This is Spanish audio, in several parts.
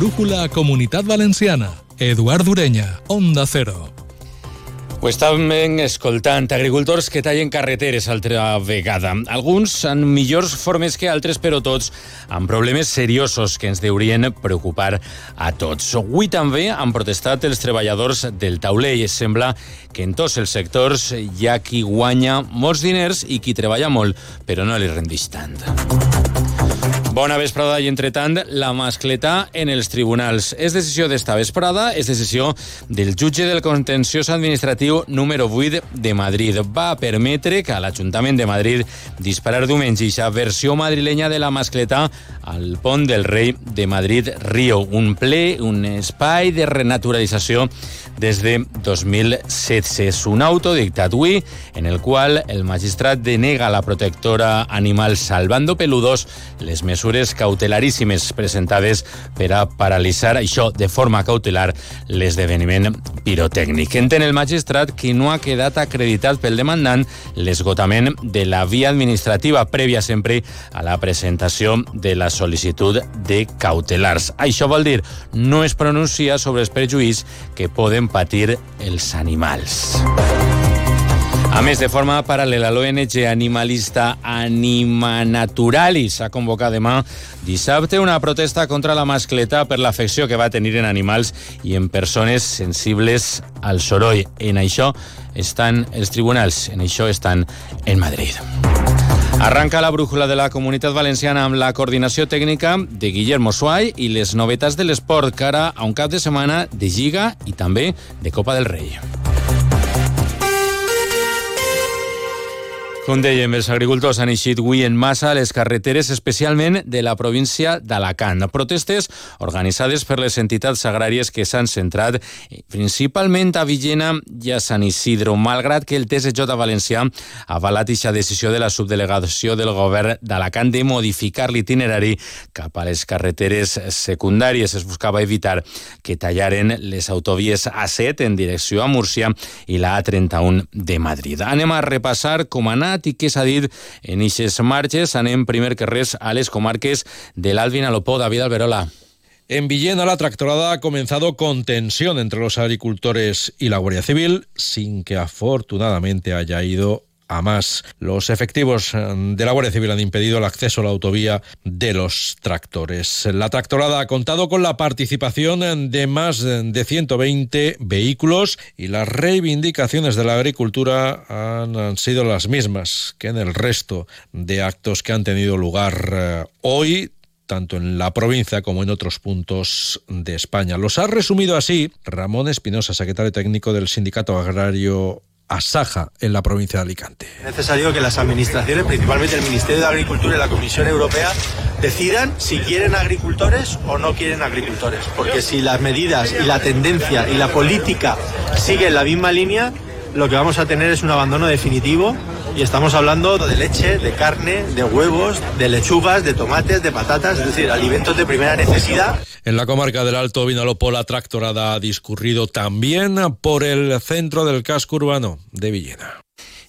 Brújula Comunitat Valenciana. Eduard Ureña, Onda Cero. Ho estàvem escoltant agricultors que tallen carreteres altra vegada. Alguns amb millors formes que altres, però tots amb problemes seriosos que ens deurien preocupar a tots. Avui també han protestat els treballadors del taulell. Sembla que en tots els sectors hi ha qui guanya molts diners i qui treballa molt, però no li rendeix tant. Bona vesprada i, entretant, la mascletà en els tribunals. És decisió d'esta vesprada, és decisió del jutge del contenciós administratiu número 8 de Madrid. Va permetre que l'Ajuntament de Madrid disparar diumenge ixa versió madrilenya de la mascletà al pont del rei de Madrid-Río. Un ple, un espai de renaturalització des de 2016. És un autodictat avui en el qual el magistrat denega la protectora animal Salvando Peludos les mesures mesures cautelaríssimes presentades per a paralitzar això de forma cautelar l'esdeveniment pirotècnic. Entén el magistrat que no ha quedat acreditat pel demandant l'esgotament de la via administrativa prèvia sempre a la presentació de la sol·licitud de cautelars. Això vol dir no es pronuncia sobre els prejuïs que poden patir els animals. A més, de forma paral·lela, l'ONG animalista Anima Naturalis ha convocat demà dissabte una protesta contra la mascleta per l'afecció que va tenir en animals i en persones sensibles al soroll. En això estan els tribunals, en això estan en Madrid. Arranca la brújula de la Comunitat Valenciana amb la coordinació tècnica de Guillermo Suay i les novetats de l'esport cara a un cap de setmana de Lliga i també de Copa del Rei. Com dèiem, els agricultors han eixit avui en massa a les carreteres, especialment de la província d'Alacant. Protestes organitzades per les entitats agràries que s'han centrat principalment a Villena i a Sant Isidro, malgrat que el TSJ valencià ha avalat aquesta decisió de la subdelegació del govern d'Alacant de modificar l'itinerari cap a les carreteres secundàries. Es buscava evitar que tallaren les autovies A7 en direcció a Múrcia i la A31 de Madrid. Anem a repassar com ha anat i què s'ha dit en eixes marxes. Anem primer que res a les comarques de l'Alvin Alopó, David Alberola. En Villena la tractorada ha comenzado con tensión entre los agricultores y la Guardia Civil, sin que afortunadamente haya ido a más. Los efectivos eh, de la Guardia Civil han impedido el acceso a la autovía de los tractores. La tractorada ha contado con la participación de más de 120 vehículos y las reivindicaciones de la agricultura han sido las mismas que en el resto de actos que han tenido lugar eh, hoy tanto en la provincia como en otros puntos de España. Los ha resumido así Ramón Espinosa, secretario técnico del Sindicato Agrario Asaja en la provincia de Alicante. Es necesario que las administraciones, principalmente el Ministerio de Agricultura y la Comisión Europea, decidan si quieren agricultores o no quieren agricultores. Porque si las medidas y la tendencia y la política siguen la misma línea, lo que vamos a tener es un abandono definitivo y estamos hablando de leche, de carne, de huevos, de lechugas, de tomates, de patatas, es decir, alimentos de primera necesidad. En la comarca del Alto Vinalopó la tractorada ha discurrido también por el centro del casco urbano de Villena.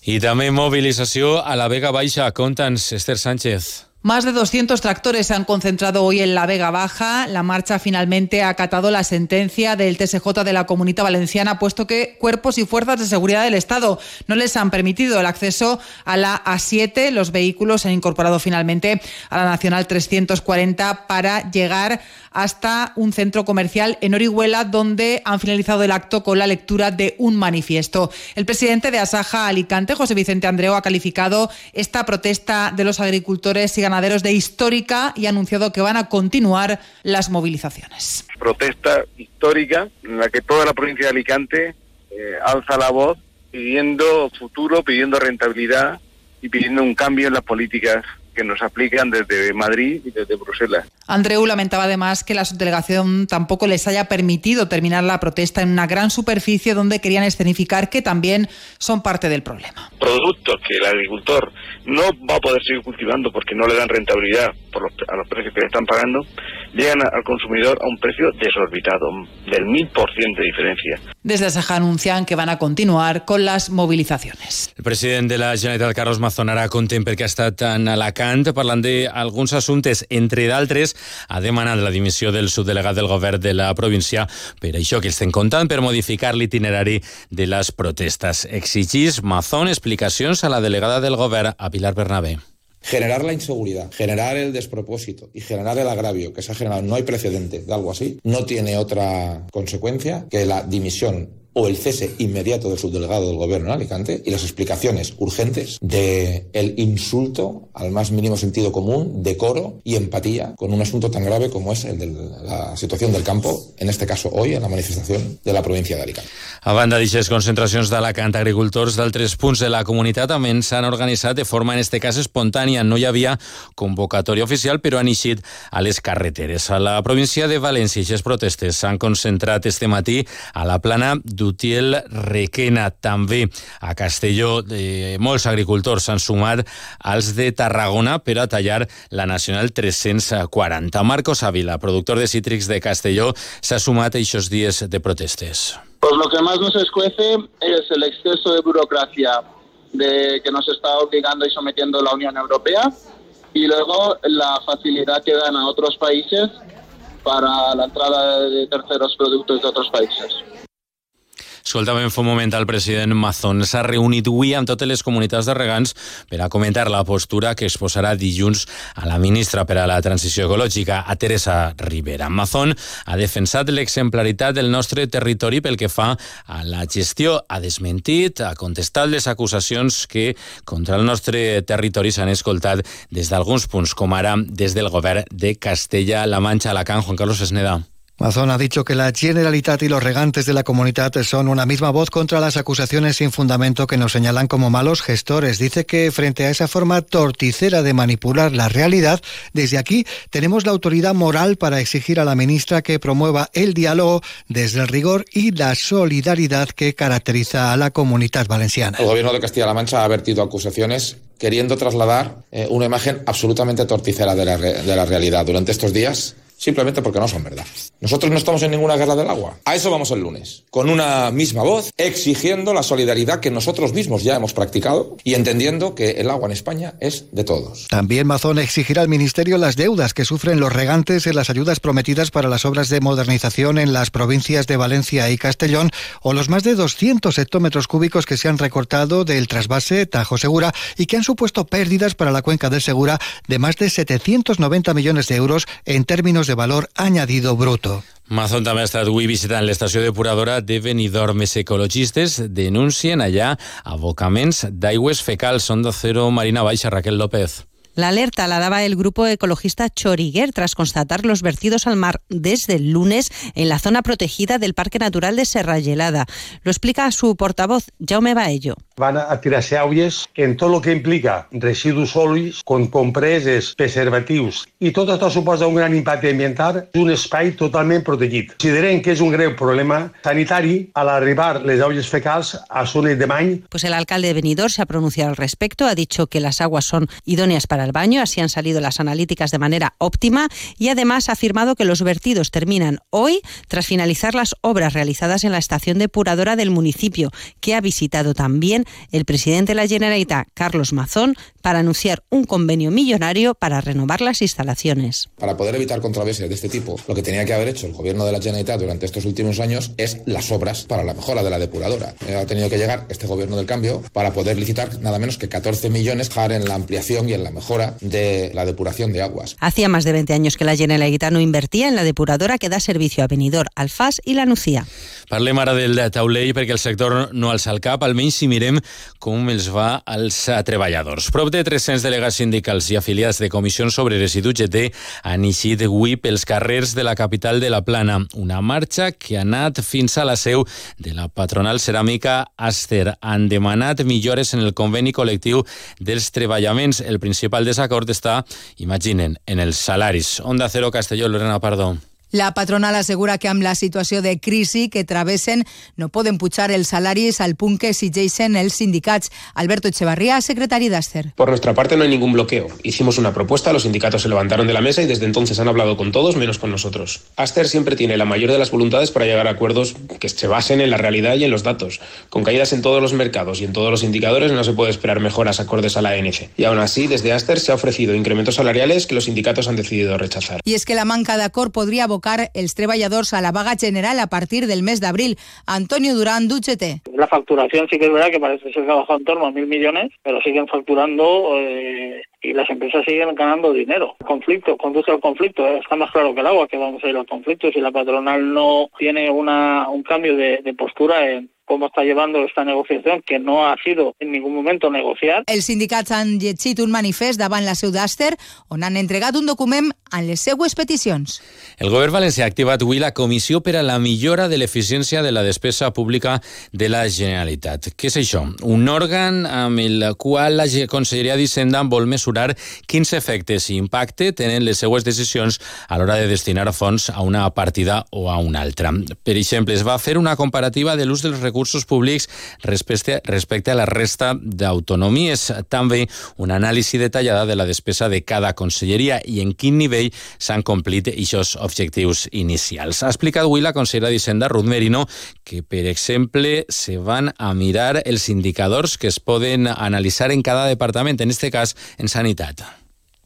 Y también movilización a la Vega Baixa. Contans, Esther Sánchez. Más de 200 tractores se han concentrado hoy en la Vega Baja. La marcha finalmente ha acatado la sentencia del TSJ de la Comunidad Valenciana, puesto que cuerpos y fuerzas de seguridad del Estado no les han permitido el acceso a la A7. Los vehículos se han incorporado finalmente a la Nacional 340 para llegar hasta un centro comercial en Orihuela, donde han finalizado el acto con la lectura de un manifiesto. El presidente de Asaja Alicante, José Vicente Andreu, ha calificado esta protesta de los agricultores y ganaderos de histórica y ha anunciado que van a continuar las movilizaciones. Protesta histórica en la que toda la provincia de Alicante eh, alza la voz pidiendo futuro, pidiendo rentabilidad y pidiendo un cambio en las políticas que nos aplican desde Madrid y desde Bruselas. Andreu lamentaba además que la subdelegación tampoco les haya permitido terminar la protesta en una gran superficie donde querían escenificar que también son parte del problema. Productos que el agricultor no va a poder seguir cultivando porque no le dan rentabilidad por los, a los precios que le están pagando, llegan al consumidor a un precio desorbitado, del mil por ciento de diferencia. Desde Saja anuncian que van a continuar con las movilizaciones. El presidente de la Generalitat, Carlos Mazonara, contem perquè ha estat en Alacant parlant d'alguns assumptes, entre d'altres, ha demanat la dimissió del subdelegat del govern de la província per això que estem comptant per modificar l'itinerari de les protestes. Exigís Mazón explicacions a la delegada del govern, a Pilar Bernabé. Generar la inseguridad, generar el despropósito y generar el agravio que se ha generado, no hay precedente de algo así, no tiene otra consecuencia que la dimisión o el cese inmediato del subdelegado del gobierno en Alicante y las explicaciones urgentes de el insulto al más mínimo sentido común, decoro y empatía con un asunto tan grave como es el de la situación del campo, en este caso hoy en la manifestación de la provincia de Alicante. A banda d'aixes concentracions d'Alacant, agricultors d'altres punts de la comunitat també s'han organitzat de forma, en este cas, espontània. No hi havia convocatòria oficial, però han eixit a les carreteres. A la província de València, aquestes protestes s'han concentrat este matí a la plana d'Utiel Requena. També a Castelló, eh, molts agricultors s'han sumat als de Tarragona per a tallar la Nacional 340. Marcos Ávila, productor de cítrics de Castelló, s'ha sumat a aquests dies de protestes. Pues lo que más nos escuece es el exceso de burocracia de que nos está obligando y sometiendo la Unión Europea y luego la facilidad que dan a otros países para la entrada de terceros productos de otros países. Escoltàvem fa un moment el president Mazón. S'ha reunit avui amb totes les comunitats de regants per a comentar la postura que es posarà dilluns a la ministra per a la transició ecològica, a Teresa Rivera. Mazón ha defensat l'exemplaritat del nostre territori pel que fa a la gestió. Ha desmentit, ha contestat les acusacions que contra el nostre territori s'han escoltat des d'alguns punts, com ara des del govern de Castella-La Manxa-Alacant. Juan Carlos Esneda. Mazón ha dicho que la Generalitat y los regantes de la comunidad son una misma voz contra las acusaciones sin fundamento que nos señalan como malos gestores. Dice que frente a esa forma torticera de manipular la realidad, desde aquí tenemos la autoridad moral para exigir a la ministra que promueva el diálogo desde el rigor y la solidaridad que caracteriza a la comunidad valenciana. El gobierno de Castilla-La Mancha ha vertido acusaciones queriendo trasladar eh, una imagen absolutamente torticera de la, de la realidad. Durante estos días simplemente porque no son verdad. Nosotros no estamos en ninguna guerra del agua. A eso vamos el lunes, con una misma voz, exigiendo la solidaridad que nosotros mismos ya hemos practicado y entendiendo que el agua en España es de todos. También Mazón exigirá al Ministerio las deudas que sufren los regantes en las ayudas prometidas para las obras de modernización en las provincias de Valencia y Castellón o los más de 200 hectómetros cúbicos que se han recortado del trasvase Tajo Segura y que han supuesto pérdidas para la cuenca del Segura de más de 790 millones de euros en términos de valor añadido bruto. Mazón també ha estat avui visitant l'estació depuradora de Benidorm. Més ecologistes denuncien allà abocaments d'aigües fecals. Són de Cero Marina Baixa, Raquel López. La alerta la daba el grupo ecologista Choriguer tras constatar los vertidos al mar desde el lunes en la zona protegida del Parque Natural de Serra Gelada. Lo explica su portavoz, Jaume Baello. Van a tirarse aulles en tot el que implica residus sòlids, com compreses, preservatius, i tot això suposa un gran impacte ambiental d'un espai totalment protegit. Considerem que és un greu problema sanitari al arribar les aulles fecals a zones de bany. Pues el alcalde de Benidorm se ha pronunciado al respecto, ha dicho que las aguas son idóneas para el baño, así han salido las analíticas de manera óptima y además ha afirmado que los vertidos terminan hoy tras finalizar las obras realizadas en la estación depuradora del municipio, que ha visitado también el presidente de la Generalitat, Carlos Mazón, para anunciar un convenio millonario para renovar las instalaciones. Para poder evitar controversias de este tipo, lo que tenía que haber hecho el gobierno de la Generalitat durante estos últimos años es las obras para la mejora de la depuradora. Eh, Ha tenido que llegar este gobierno del cambio para poder licitar nada menos que 14 millones en la ampliación y en la mejora de la depuración de aguas. Hacía más de 20 años que la Generalitat no invertía en la depuradora que da servicio a Benidorm, Alfàs i la Nucía. Parlem ara del taulell perquè el sector no alça el cap, almenys si mirem com els va als treballadors. Prop de 300 delegats sindicals i afiliats de comissions obreres i d'UGT han eixit avui pels carrers de la capital de la Plana. Una marxa que ha anat fins a la seu de la patronal ceràmica Aster. Han demanat millores en el conveni col·lectiu dels treballaments. El principal desacord està, imaginen, en els salaris. Onda Cero Castelló, Lorena Pardo. La patronal assegura que amb la situació de crisi que travessen no poden pujar els salaris al punt que exigeixen els sindicats. Alberto Echevarría, secretari d'Aster. Por nuestra parte no hay ningún bloqueo. Hicimos una propuesta, los sindicatos se levantaron de la mesa y desde entonces han hablado con todos menos con nosotros. Aster siempre tiene la mayor de las voluntades para llegar a acuerdos que se basen en la realidad y en los datos. Con caídas en todos los mercados y en todos los indicadores no se puede esperar mejoras acordes a la ANC. Y aún así, desde Aster se ha ofrecido incrementos salariales que los sindicatos han decidido rechazar. I és que la manca d'acord podria abocar els treballadors a la vaga general a partir del mes d'abril. Antonio Durán, d'UGT. La facturación sí que es verdad que parece ser que ha bajado en torno a mil millones, pero siguen facturando eh, y las empresas siguen ganando dinero. Conflicto, conduce al conflicto. eh. Está más claro que el agua que vamos a ir al conflicto. Si la patronal no tiene una, un cambio de, de postura en cómo está llevando esta negociación, que no ha sido en ningún momento negociar. Els sindicats han llegit un manifest davant la seu d'Aster on han entregat un document amb les seues peticions. El govern valencià ha activat avui la comissió per a la millora de l'eficiència de la despesa pública de la Generalitat. Què és això? Un òrgan amb el qual la Conselleria d'Hisenda vol mesurar quins efectes i impacte tenen les seues decisions a l'hora de destinar fons a una partida o a una altra. Per exemple, es va fer una comparativa de l'ús dels recursos públics respecte, respecte a la resta d'autonomies. També una anàlisi detallada de la despesa de cada conselleria i en quin nivell s'han complit aquests objectius inicials. Ha explicat avui la consellera d'Hisenda, Ruth Merino, que, per exemple, se van a mirar els indicadors que es poden analitzar en cada departament, en este cas en sanitat.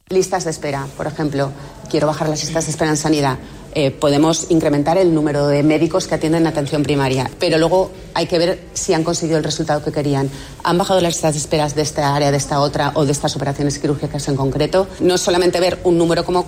Listas de espera, por ejemplo. Quiero bajar las listas de espera en sanidad. Eh, podemos incrementar el número de médicos que atienden atención primaria, pero luego hay que ver si han conseguido el resultado que querían. ¿Han bajado las listas de esperas de esta área, de esta otra o de estas operaciones quirúrgicas en concreto? No solamente ver un número como,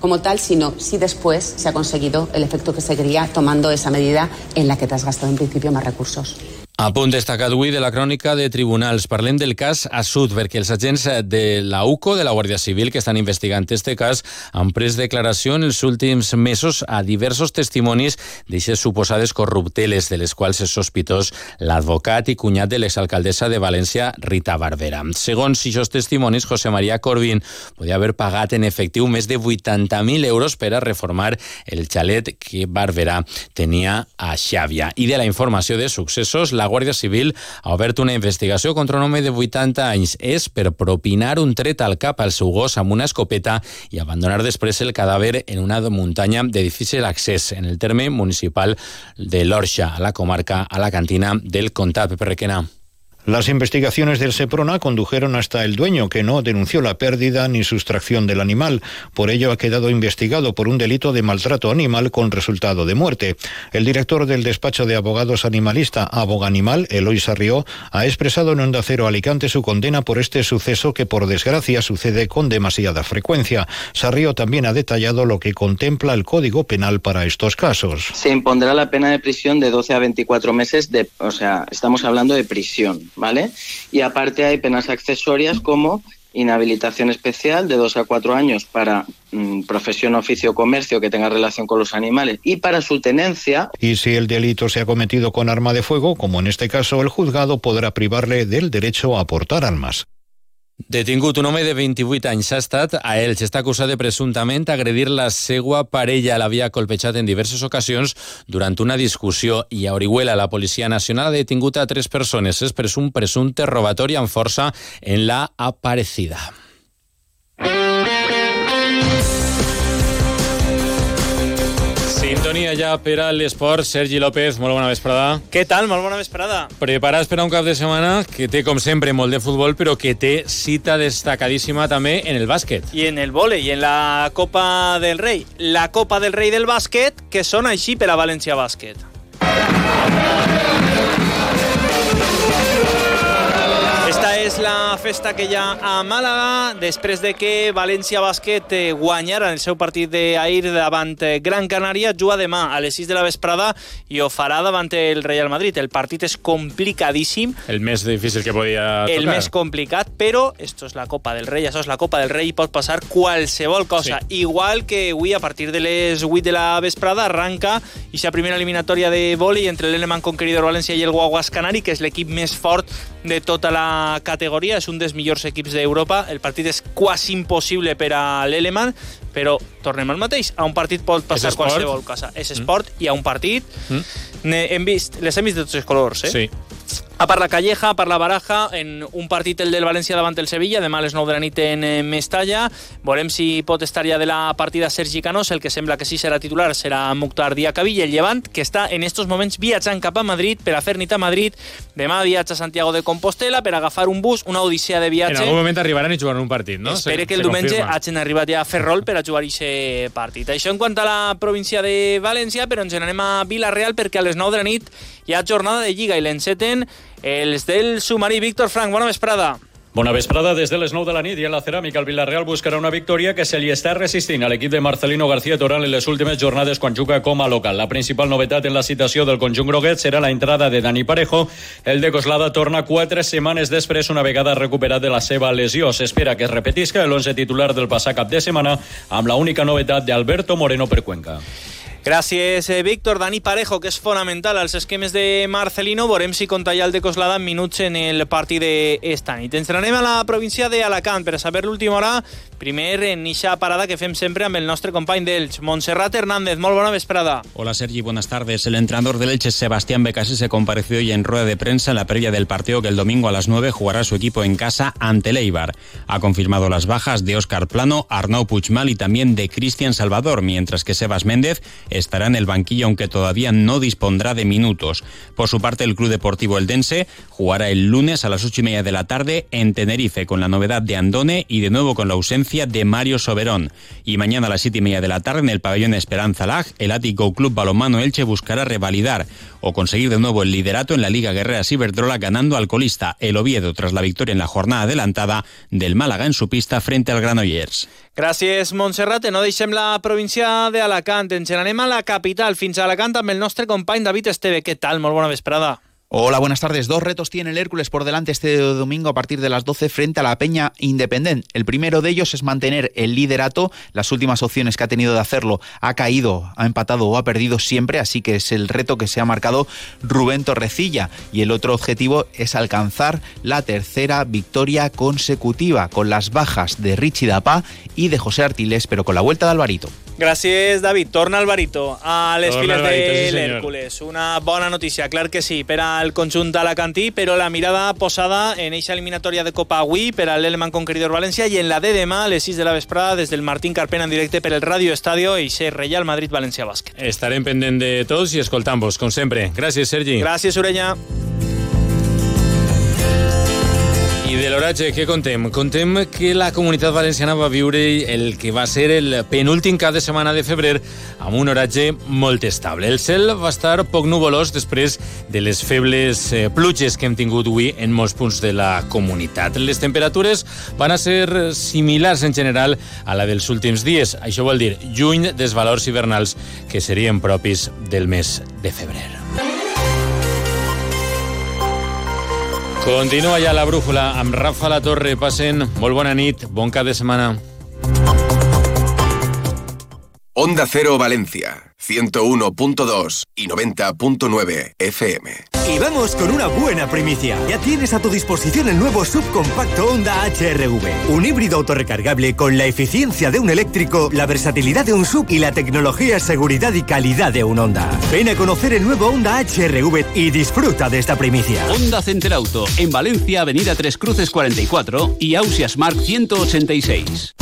como tal, sino si después se ha conseguido el efecto que se quería tomando esa medida en la que te has gastado en principio más recursos. A punt destacat avui de la crònica de tribunals. Parlem del cas Assud, perquè els agents de la UCO, de la Guàrdia Civil, que estan investigant este cas, han pres declaració en els últims mesos a diversos testimonis d'aixes suposades corrupteles, de les quals és sospitós l'advocat i cunyat de l'exalcaldessa de València, Rita Barberà. Segons aquests testimonis, José María Corbín podia haver pagat en efectiu més de 80.000 euros per a reformar el xalet que Barberà tenia a Xàbia. I de la informació de successos, la Guàrdia Civil ha obert una investigació contra un home de 80 anys. És per propinar un tret al cap al seu gos amb una escopeta i abandonar després el cadàver en una muntanya de difícil accés en el terme municipal de l'Orxa, a la comarca, a la cantina del Comtat. Pepe Requena. Las investigaciones del Seprona condujeron hasta el dueño, que no denunció la pérdida ni sustracción del animal. Por ello ha quedado investigado por un delito de maltrato animal con resultado de muerte. El director del despacho de abogados animalista Aboganimal, Eloy Sarrió, ha expresado en Onda Cero Alicante su condena por este suceso que, por desgracia, sucede con demasiada frecuencia. Sarrió también ha detallado lo que contempla el Código Penal para estos casos. se impondrá la pena de prisión de 12 a 24 meses, de, o sea, estamos hablando de prisión, ¿vale? Y aparte hay penas accesorias como inhabilitación especial de 2 a 4 años para mm, profesión, oficio comercio que tenga relación con los animales y para su tenencia Y si el delito se ha cometido con arma de fuego, como en este caso, el juzgado podrá privarle del derecho a portar armas. Detingut un home de 28 anys ha estat a Elx. Està acusat de presumptament agredir la seva parella. L'havia colpejat en diverses ocasions durant una discussió i a Orihuela la Policia Nacional ha detingut a tres persones. És presum presumpte robatori amb força en la Aparecida. Sintonia ja per a l'esport. Sergi López, molt bona vesprada. Què tal? Molt bona vesprada. Preparats per a un cap de setmana que té, com sempre, molt de futbol, però que té cita destacadíssima també en el bàsquet. I en el vole i en la Copa del Rei. La Copa del Rei del bàsquet, que sona així per a València Bàsquet. Festa que hi ha a Màlaga després de que València Bàsquet eh, guanyara el seu partit d'ahir davant eh, Gran Canària. Juga demà a les 6 de la vesprada i ho farà davant el Real Madrid. El partit és complicadíssim, El més difícil que podia tocar. el més complicat, però esto és la Copa del Rei, això és la Copa del Rei i pot passar qualsevol cosa. Sí. Igual que avui, a partir de les 8 de la vesprada, arranca i primera eliminatòria de vòlei entre l'Eleman Conqueridor València i el Guaguas Canari, que és l'equip més fort de tota la categoria categoria, és un dels millors equips d'Europa, el partit és quasi impossible per a l'Eleman, però tornem al mateix, a un partit pot passar qualsevol cosa. És esport mm. i a un partit mm. hem vist, les hem vist de tots els colors, eh? Sí. A part la Calleja, a part la Baraja, en un partit el del València davant el Sevilla, demà a les 9 de la nit en eh, Mestalla. Veurem si pot estar ja de la partida Sergi Canós, el que sembla que sí serà titular serà Mukhtar i el Llevant, que està en estos moments viatjant cap a Madrid per a fer nit a Madrid. Demà viatja a Santiago de Compostela per agafar un bus, una odissea de viatge. En algun moment arribaran i jugaran un partit, no? Espere que el diumenge hagin arribat ja a Ferrol per a jugar aquest partit. Això en quant a la província de València, però ens n'anem a Vila-real perquè a les 9 de la nit hi ha jornada de Lliga i l'enceten els del submarí Víctor Frank. Bona vesprada. Bona vesprada des de les 9 de la nit i en la ceràmica el Villarreal buscarà una victòria que se li està resistint a l'equip de Marcelino García Toral en les últimes jornades quan juga com a local. La principal novetat en la citació del conjunt groguet serà la entrada de Dani Parejo. El de Coslada torna quatre setmanes després una vegada recuperat de la seva lesió. S'espera que es repetisca l'11 titular del passat cap de setmana amb la única novetat d'Alberto Moreno per Cuenca. Gràcies, eh, Víctor. Dani Parejo, que és fonamental als esquemes de Marcelino. Veurem si ja el de Coslada en minuts en el partit d'esta nit. Ens anem a la província d'Alacant per saber l'última hora. Primer, en eixa parada que fem sempre amb el nostre company d'Elx, Montserrat Hernández. Molt bona vesprada. Hola, Sergi. Buenas tardes. El entrenador del Elche, Sebastián Becasí, se compareció hoy en rueda de prensa en la previa del partido que el domingo a las 9 jugará su equipo en casa ante el Eibar. Ha confirmado las bajas de Óscar Plano, Arnau Puigmal y también de Cristian Salvador, mientras que Sebas Méndez estará en el banquillo aunque todavía no dispondrá de minutos. Por su parte, el Club Deportivo Eldense jugará el lunes a las ocho y media de la tarde en Tenerife con la novedad de Andone y de nuevo con la ausencia de Mario Soberón. Y mañana a las siete y media de la tarde en el pabellón Esperanza Lag, el Ático Club Balomano Elche buscará revalidar o conseguir de nuevo el liderato en la Liga Guerrera Ciberdrola ganando al colista el Oviedo tras la victoria en la jornada adelantada del Málaga en su pista frente al Granollers. Gràcies, Montserrat. No deixem la província d'Alacant. Ens n'anem a la capital, fins a Alacant, amb el nostre company David Esteve. Què tal? Molt bona vesprada. Hola, buenas tardes. Dos retos tiene el Hércules por delante este domingo a partir de las 12 frente a la Peña Independent. El primero de ellos es mantener el liderato. Las últimas opciones que ha tenido de hacerlo ha caído, ha empatado o ha perdido siempre, así que es el reto que se ha marcado Rubén Torrecilla. Y el otro objetivo es alcanzar la tercera victoria consecutiva con las bajas de Richie Dapa y de José Artiles, pero con la vuelta de Alvarito. Gràcies, David. Torna Alvarito a les Torna files Alvarito, sí, de senyor. l'Hèrcules. Una bona notícia, clar que sí, per al conjunt alacantí, però la mirada posada en eixa eliminatòria de Copa avui per a l'Eleman Conqueridor València i en la de demà a les 6 de la vesprada des del Martín Carpena en directe per el Radio Estadio i ser Real Madrid València Bàsquet. Estarem pendent de tots i escoltant-vos, com sempre. Gràcies, Sergi. Gràcies, Orella. I de l'oratge, què contem? Contem que la comunitat valenciana va viure el que va ser el penúltim cap de setmana de febrer amb un oratge molt estable. El cel va estar poc nuvolós després de les febles eh, pluges que hem tingut avui en molts punts de la comunitat. Les temperatures van a ser similars en general a la dels últims dies. Això vol dir lluny dels valors hivernals que serien propis del mes de febrer. Continua ja la brújula amb Rafa La Torre. Passen molt bona nit, bon cap de setmana. Onda Cero Valencia, 101.2 y 90.9 FM. Y vamos con una buena primicia. Ya tienes a tu disposición el nuevo subcompacto Honda HRV. Un híbrido autorrecargable con la eficiencia de un eléctrico, la versatilidad de un sub y la tecnología, seguridad y calidad de un Honda. Ven a conocer el nuevo Honda HRV y disfruta de esta primicia. Honda Center Auto, en Valencia, Avenida Tres Cruces 44 y Ausias Mark 186.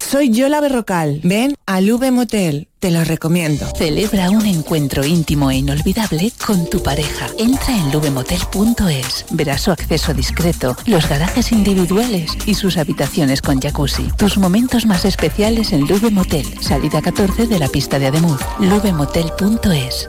Soy Yola Berrocal. Ven al V Motel. Te lo recomiendo. Celebra un encuentro íntimo e inolvidable con tu pareja. Entra en lubemotel.es. Verás su acceso discreto, los garajes individuales y sus habitaciones con jacuzzi. Tus momentos más especiales en Lube Motel. Salida 14 de la pista de Ademuz. lubemotel.es.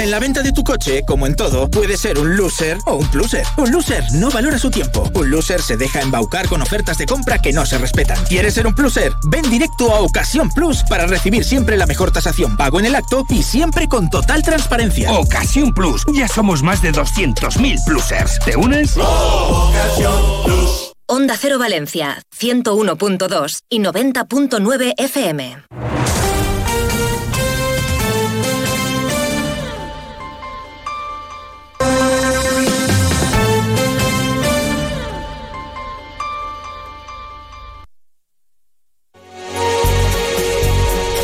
En la venta de tu coche, como en todo, puede ser un loser o un pluser. Un loser no valora su tiempo. Un loser se deja embaucar con ofertas de compra que no se respetan. ¿Quieres ser un pluser? Ven directo a Ocasión Plus para recibir siempre la mejor tasación pago en el acto y siempre con total transparencia. Ocasión Plus. Ya somos más de 200.000 plusers. ¿Te unes? Onda Cero Valencia, 101.2 y 90.9 FM.